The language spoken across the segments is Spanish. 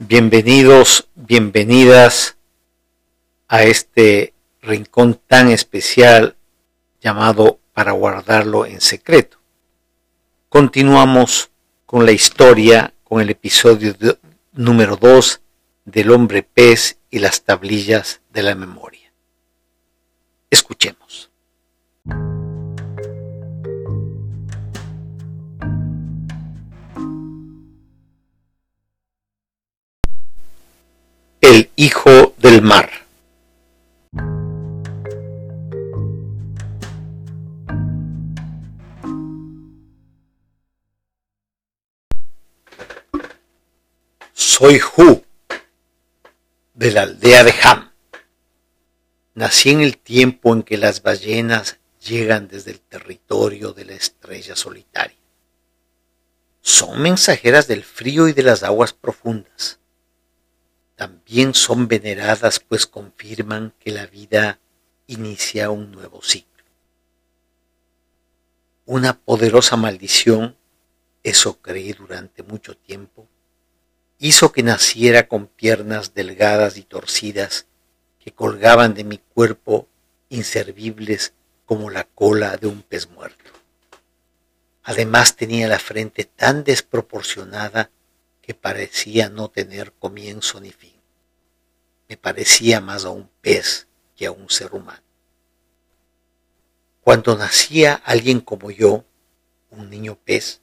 Bienvenidos, bienvenidas a este rincón tan especial llamado para guardarlo en secreto. Continuamos con la historia, con el episodio número 2 del hombre pez y las tablillas de la memoria. Escuchemos. Hijo del mar. Soy Hu, de la aldea de Ham. Nací en el tiempo en que las ballenas llegan desde el territorio de la estrella solitaria. Son mensajeras del frío y de las aguas profundas. También son veneradas pues confirman que la vida inicia un nuevo ciclo. Una poderosa maldición, eso creí durante mucho tiempo, hizo que naciera con piernas delgadas y torcidas que colgaban de mi cuerpo inservibles como la cola de un pez muerto. Además tenía la frente tan desproporcionada que parecía no tener comienzo ni fin. Me parecía más a un pez que a un ser humano. Cuando nacía alguien como yo, un niño pez,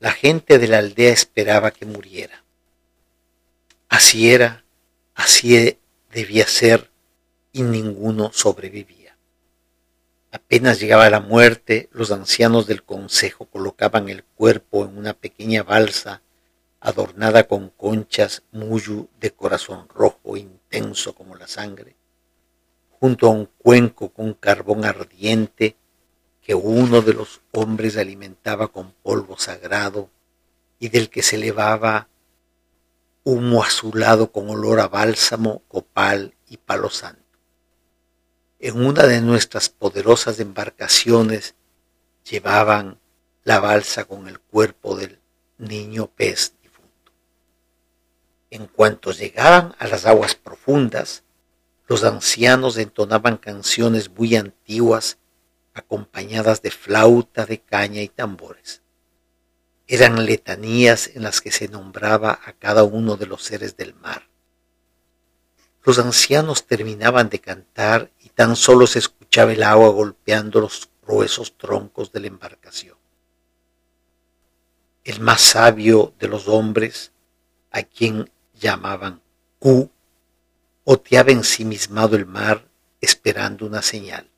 la gente de la aldea esperaba que muriera. Así era, así debía ser, y ninguno sobrevivía. Apenas llegaba la muerte, los ancianos del consejo colocaban el cuerpo en una pequeña balsa adornada con conchas muyu de corazón rojo intenso como la sangre, junto a un cuenco con carbón ardiente que uno de los hombres alimentaba con polvo sagrado y del que se elevaba humo azulado con olor a bálsamo, copal y palo santo. En una de nuestras poderosas embarcaciones llevaban la balsa con el cuerpo del niño pez. En cuanto llegaban a las aguas profundas, los ancianos entonaban canciones muy antiguas acompañadas de flauta, de caña y tambores. Eran letanías en las que se nombraba a cada uno de los seres del mar. Los ancianos terminaban de cantar y tan solo se escuchaba el agua golpeando los gruesos troncos de la embarcación. El más sabio de los hombres, a quien llamaban Q, oteaba ensimismado el mar esperando una señal.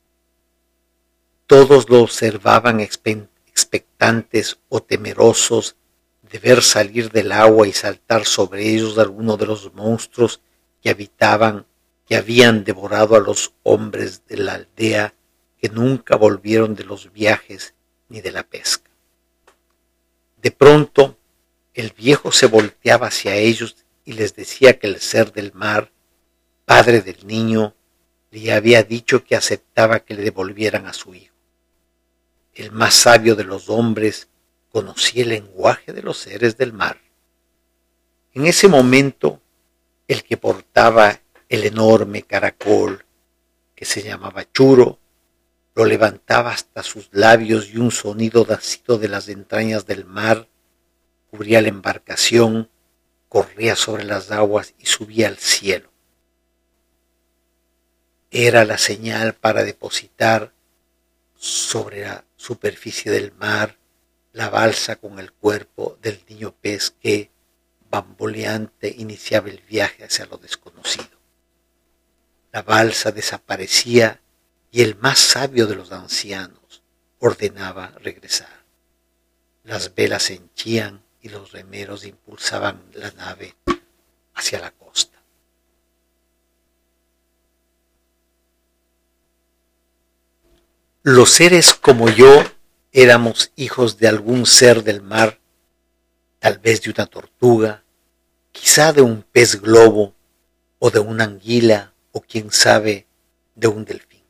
Todos lo observaban expectantes o temerosos de ver salir del agua y saltar sobre ellos alguno de los monstruos que habitaban, que habían devorado a los hombres de la aldea que nunca volvieron de los viajes ni de la pesca. De pronto, el viejo se volteaba hacia ellos y les decía que el ser del mar, padre del niño, le había dicho que aceptaba que le devolvieran a su hijo el más sabio de los hombres, conocía el lenguaje de los seres del mar. En ese momento, el que portaba el enorme caracol, que se llamaba churo, lo levantaba hasta sus labios y un sonido nacido de las entrañas del mar cubría la embarcación, corría sobre las aguas y subía al cielo. Era la señal para depositar sobre la superficie del mar, la balsa con el cuerpo del niño pez que, bamboleante, iniciaba el viaje hacia lo desconocido. La balsa desaparecía y el más sabio de los ancianos ordenaba regresar. Las velas se henchían y los remeros impulsaban la nave hacia la costa. Los seres como yo éramos hijos de algún ser del mar, tal vez de una tortuga, quizá de un pez globo o de una anguila o quién sabe de un delfín.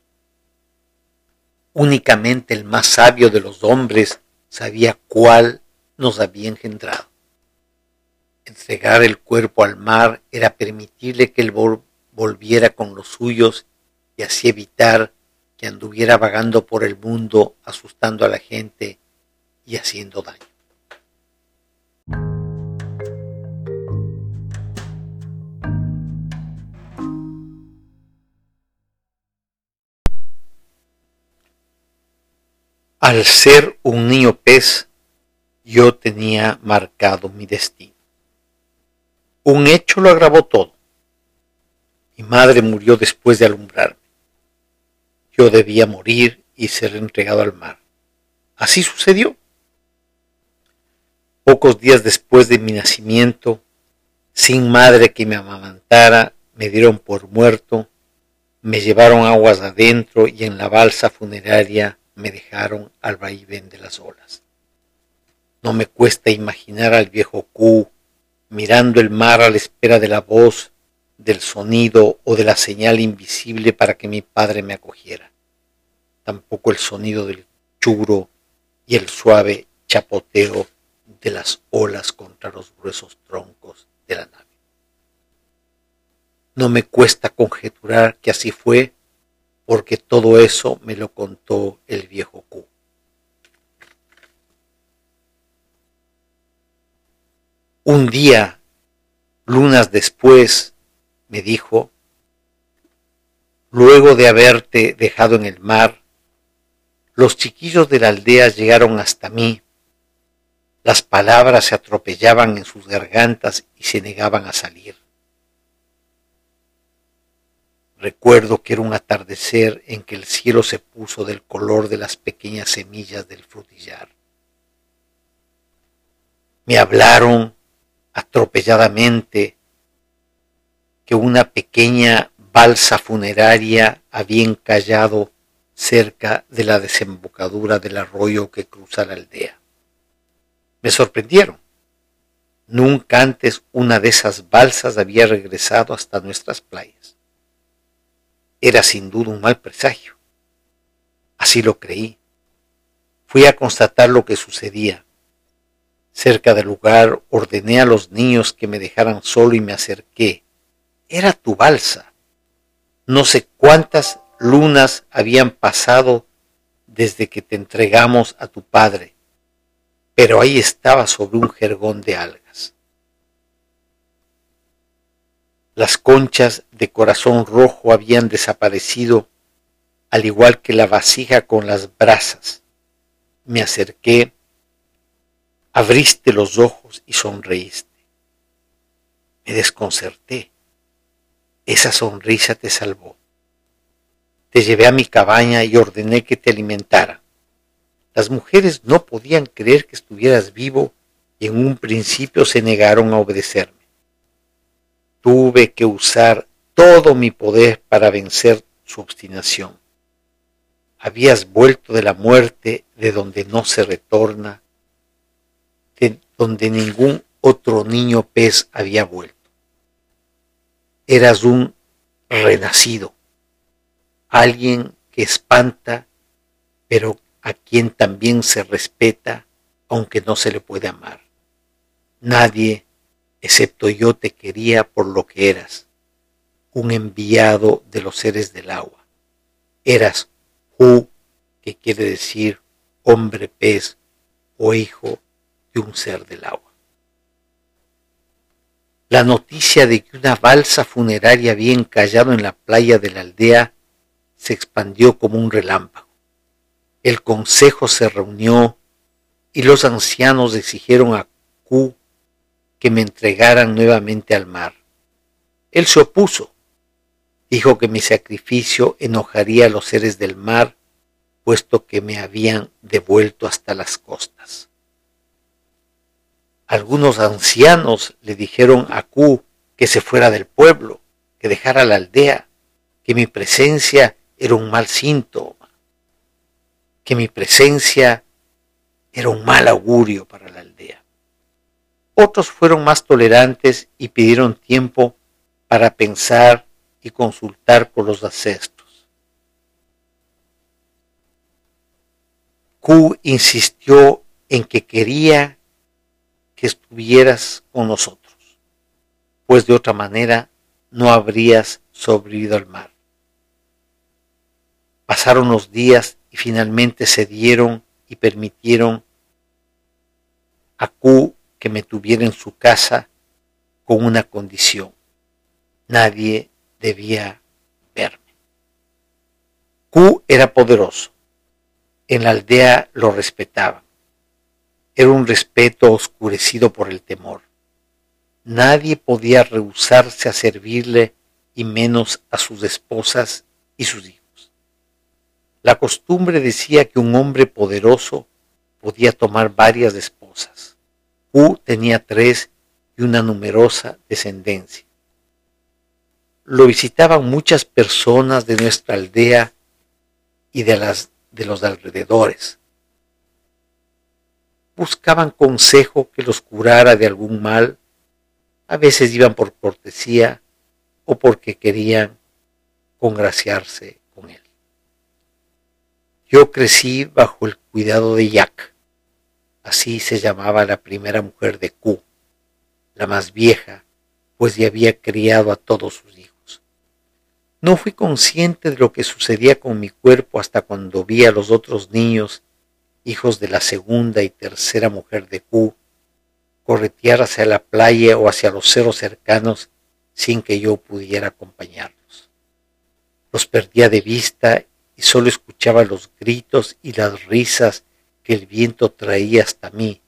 Únicamente el más sabio de los hombres sabía cuál nos había engendrado. Entregar el cuerpo al mar era permitirle que él volviera con los suyos y así evitar que anduviera vagando por el mundo asustando a la gente y haciendo daño. Al ser un niño pez, yo tenía marcado mi destino. Un hecho lo agravó todo. Mi madre murió después de alumbrarme. Yo debía morir y ser entregado al mar. Así sucedió. Pocos días después de mi nacimiento, sin madre que me amamantara, me dieron por muerto, me llevaron aguas adentro y en la balsa funeraria me dejaron al vaivén de las olas. No me cuesta imaginar al viejo Q mirando el mar a la espera de la voz, del sonido o de la señal invisible para que mi padre me acogiera. Tampoco el sonido del churo y el suave chapoteo de las olas contra los gruesos troncos de la nave. No me cuesta conjeturar que así fue, porque todo eso me lo contó el viejo Q. Un día, lunas después, me dijo, luego de haberte dejado en el mar, los chiquillos de la aldea llegaron hasta mí. Las palabras se atropellaban en sus gargantas y se negaban a salir. Recuerdo que era un atardecer en que el cielo se puso del color de las pequeñas semillas del frutillar. Me hablaron atropelladamente que una pequeña balsa funeraria había encallado cerca de la desembocadura del arroyo que cruza la aldea. Me sorprendieron. Nunca antes una de esas balsas había regresado hasta nuestras playas. Era sin duda un mal presagio. Así lo creí. Fui a constatar lo que sucedía. Cerca del lugar ordené a los niños que me dejaran solo y me acerqué. Era tu balsa. No sé cuántas lunas habían pasado desde que te entregamos a tu padre, pero ahí estaba sobre un jergón de algas. Las conchas de corazón rojo habían desaparecido, al igual que la vasija con las brasas. Me acerqué, abriste los ojos y sonreíste. Me desconcerté. Esa sonrisa te salvó. Te llevé a mi cabaña y ordené que te alimentara. Las mujeres no podían creer que estuvieras vivo y en un principio se negaron a obedecerme. Tuve que usar todo mi poder para vencer su obstinación. Habías vuelto de la muerte de donde no se retorna, de donde ningún otro niño pez había vuelto. Eras un renacido, alguien que espanta, pero a quien también se respeta, aunque no se le puede amar. Nadie, excepto yo, te quería por lo que eras, un enviado de los seres del agua. Eras Hu, que quiere decir hombre pez o hijo un ser del agua. La noticia de que una balsa funeraria había encallado en la playa de la aldea se expandió como un relámpago. El consejo se reunió y los ancianos exigieron a Q que me entregaran nuevamente al mar. Él se opuso. Dijo que mi sacrificio enojaría a los seres del mar, puesto que me habían devuelto hasta las costas. Algunos ancianos le dijeron a Q que se fuera del pueblo, que dejara la aldea, que mi presencia era un mal síntoma, que mi presencia era un mal augurio para la aldea. Otros fueron más tolerantes y pidieron tiempo para pensar y consultar con los ancestros. Q insistió en que quería que estuvieras con nosotros. pues de otra manera no habrías sobrevivido al mar. Pasaron los días y finalmente se dieron y permitieron a Q que me tuviera en su casa con una condición. Nadie debía verme. Q era poderoso. En la aldea lo respetaban. Era un respeto oscurecido por el temor. Nadie podía rehusarse a servirle y menos a sus esposas y sus hijos. La costumbre decía que un hombre poderoso podía tomar varias esposas. Q tenía tres y una numerosa descendencia. Lo visitaban muchas personas de nuestra aldea y de, las, de los alrededores. Buscaban consejo que los curara de algún mal. A veces iban por cortesía o porque querían congraciarse con él. Yo crecí bajo el cuidado de Jack, así se llamaba la primera mujer de Q la más vieja, pues ya había criado a todos sus hijos. No fui consciente de lo que sucedía con mi cuerpo hasta cuando vi a los otros niños, hijos de la segunda y tercera mujer de Q, corretear hacia la playa o hacia los cerros cercanos sin que yo pudiera acompañarlos. Los perdía de vista y solo escuchaba los gritos y las risas que el viento traía hasta mí,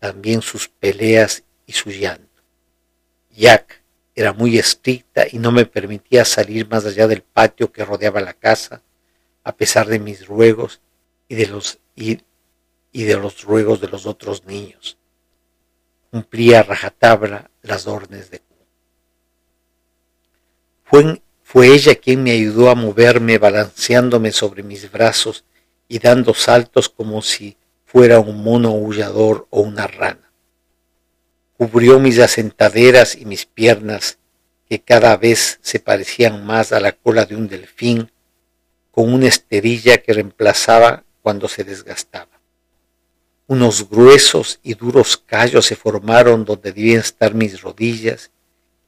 también sus peleas y su llanto. Jack era muy estricta y no me permitía salir más allá del patio que rodeaba la casa, a pesar de mis ruegos y de los, y, de los ruegos de los otros niños. Cumplía a rajatabla las órdenes de Fue, fue ella quien me ayudó a moverme balanceándome sobre mis brazos y dando saltos como si fuera un mono aullador o una rana cubrió mis asentaderas y mis piernas, que cada vez se parecían más a la cola de un delfín, con una esterilla que reemplazaba cuando se desgastaba. Unos gruesos y duros callos se formaron donde debían estar mis rodillas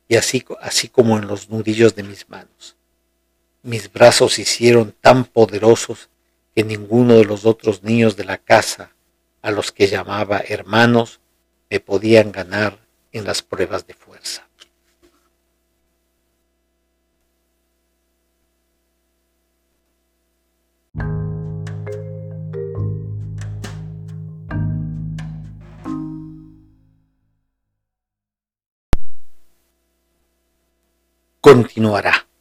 y así, así como en los nudillos de mis manos. Mis brazos se hicieron tan poderosos que ninguno de los otros niños de la casa, a los que llamaba hermanos, me podían ganar en las pruebas de fuerza. Continuará.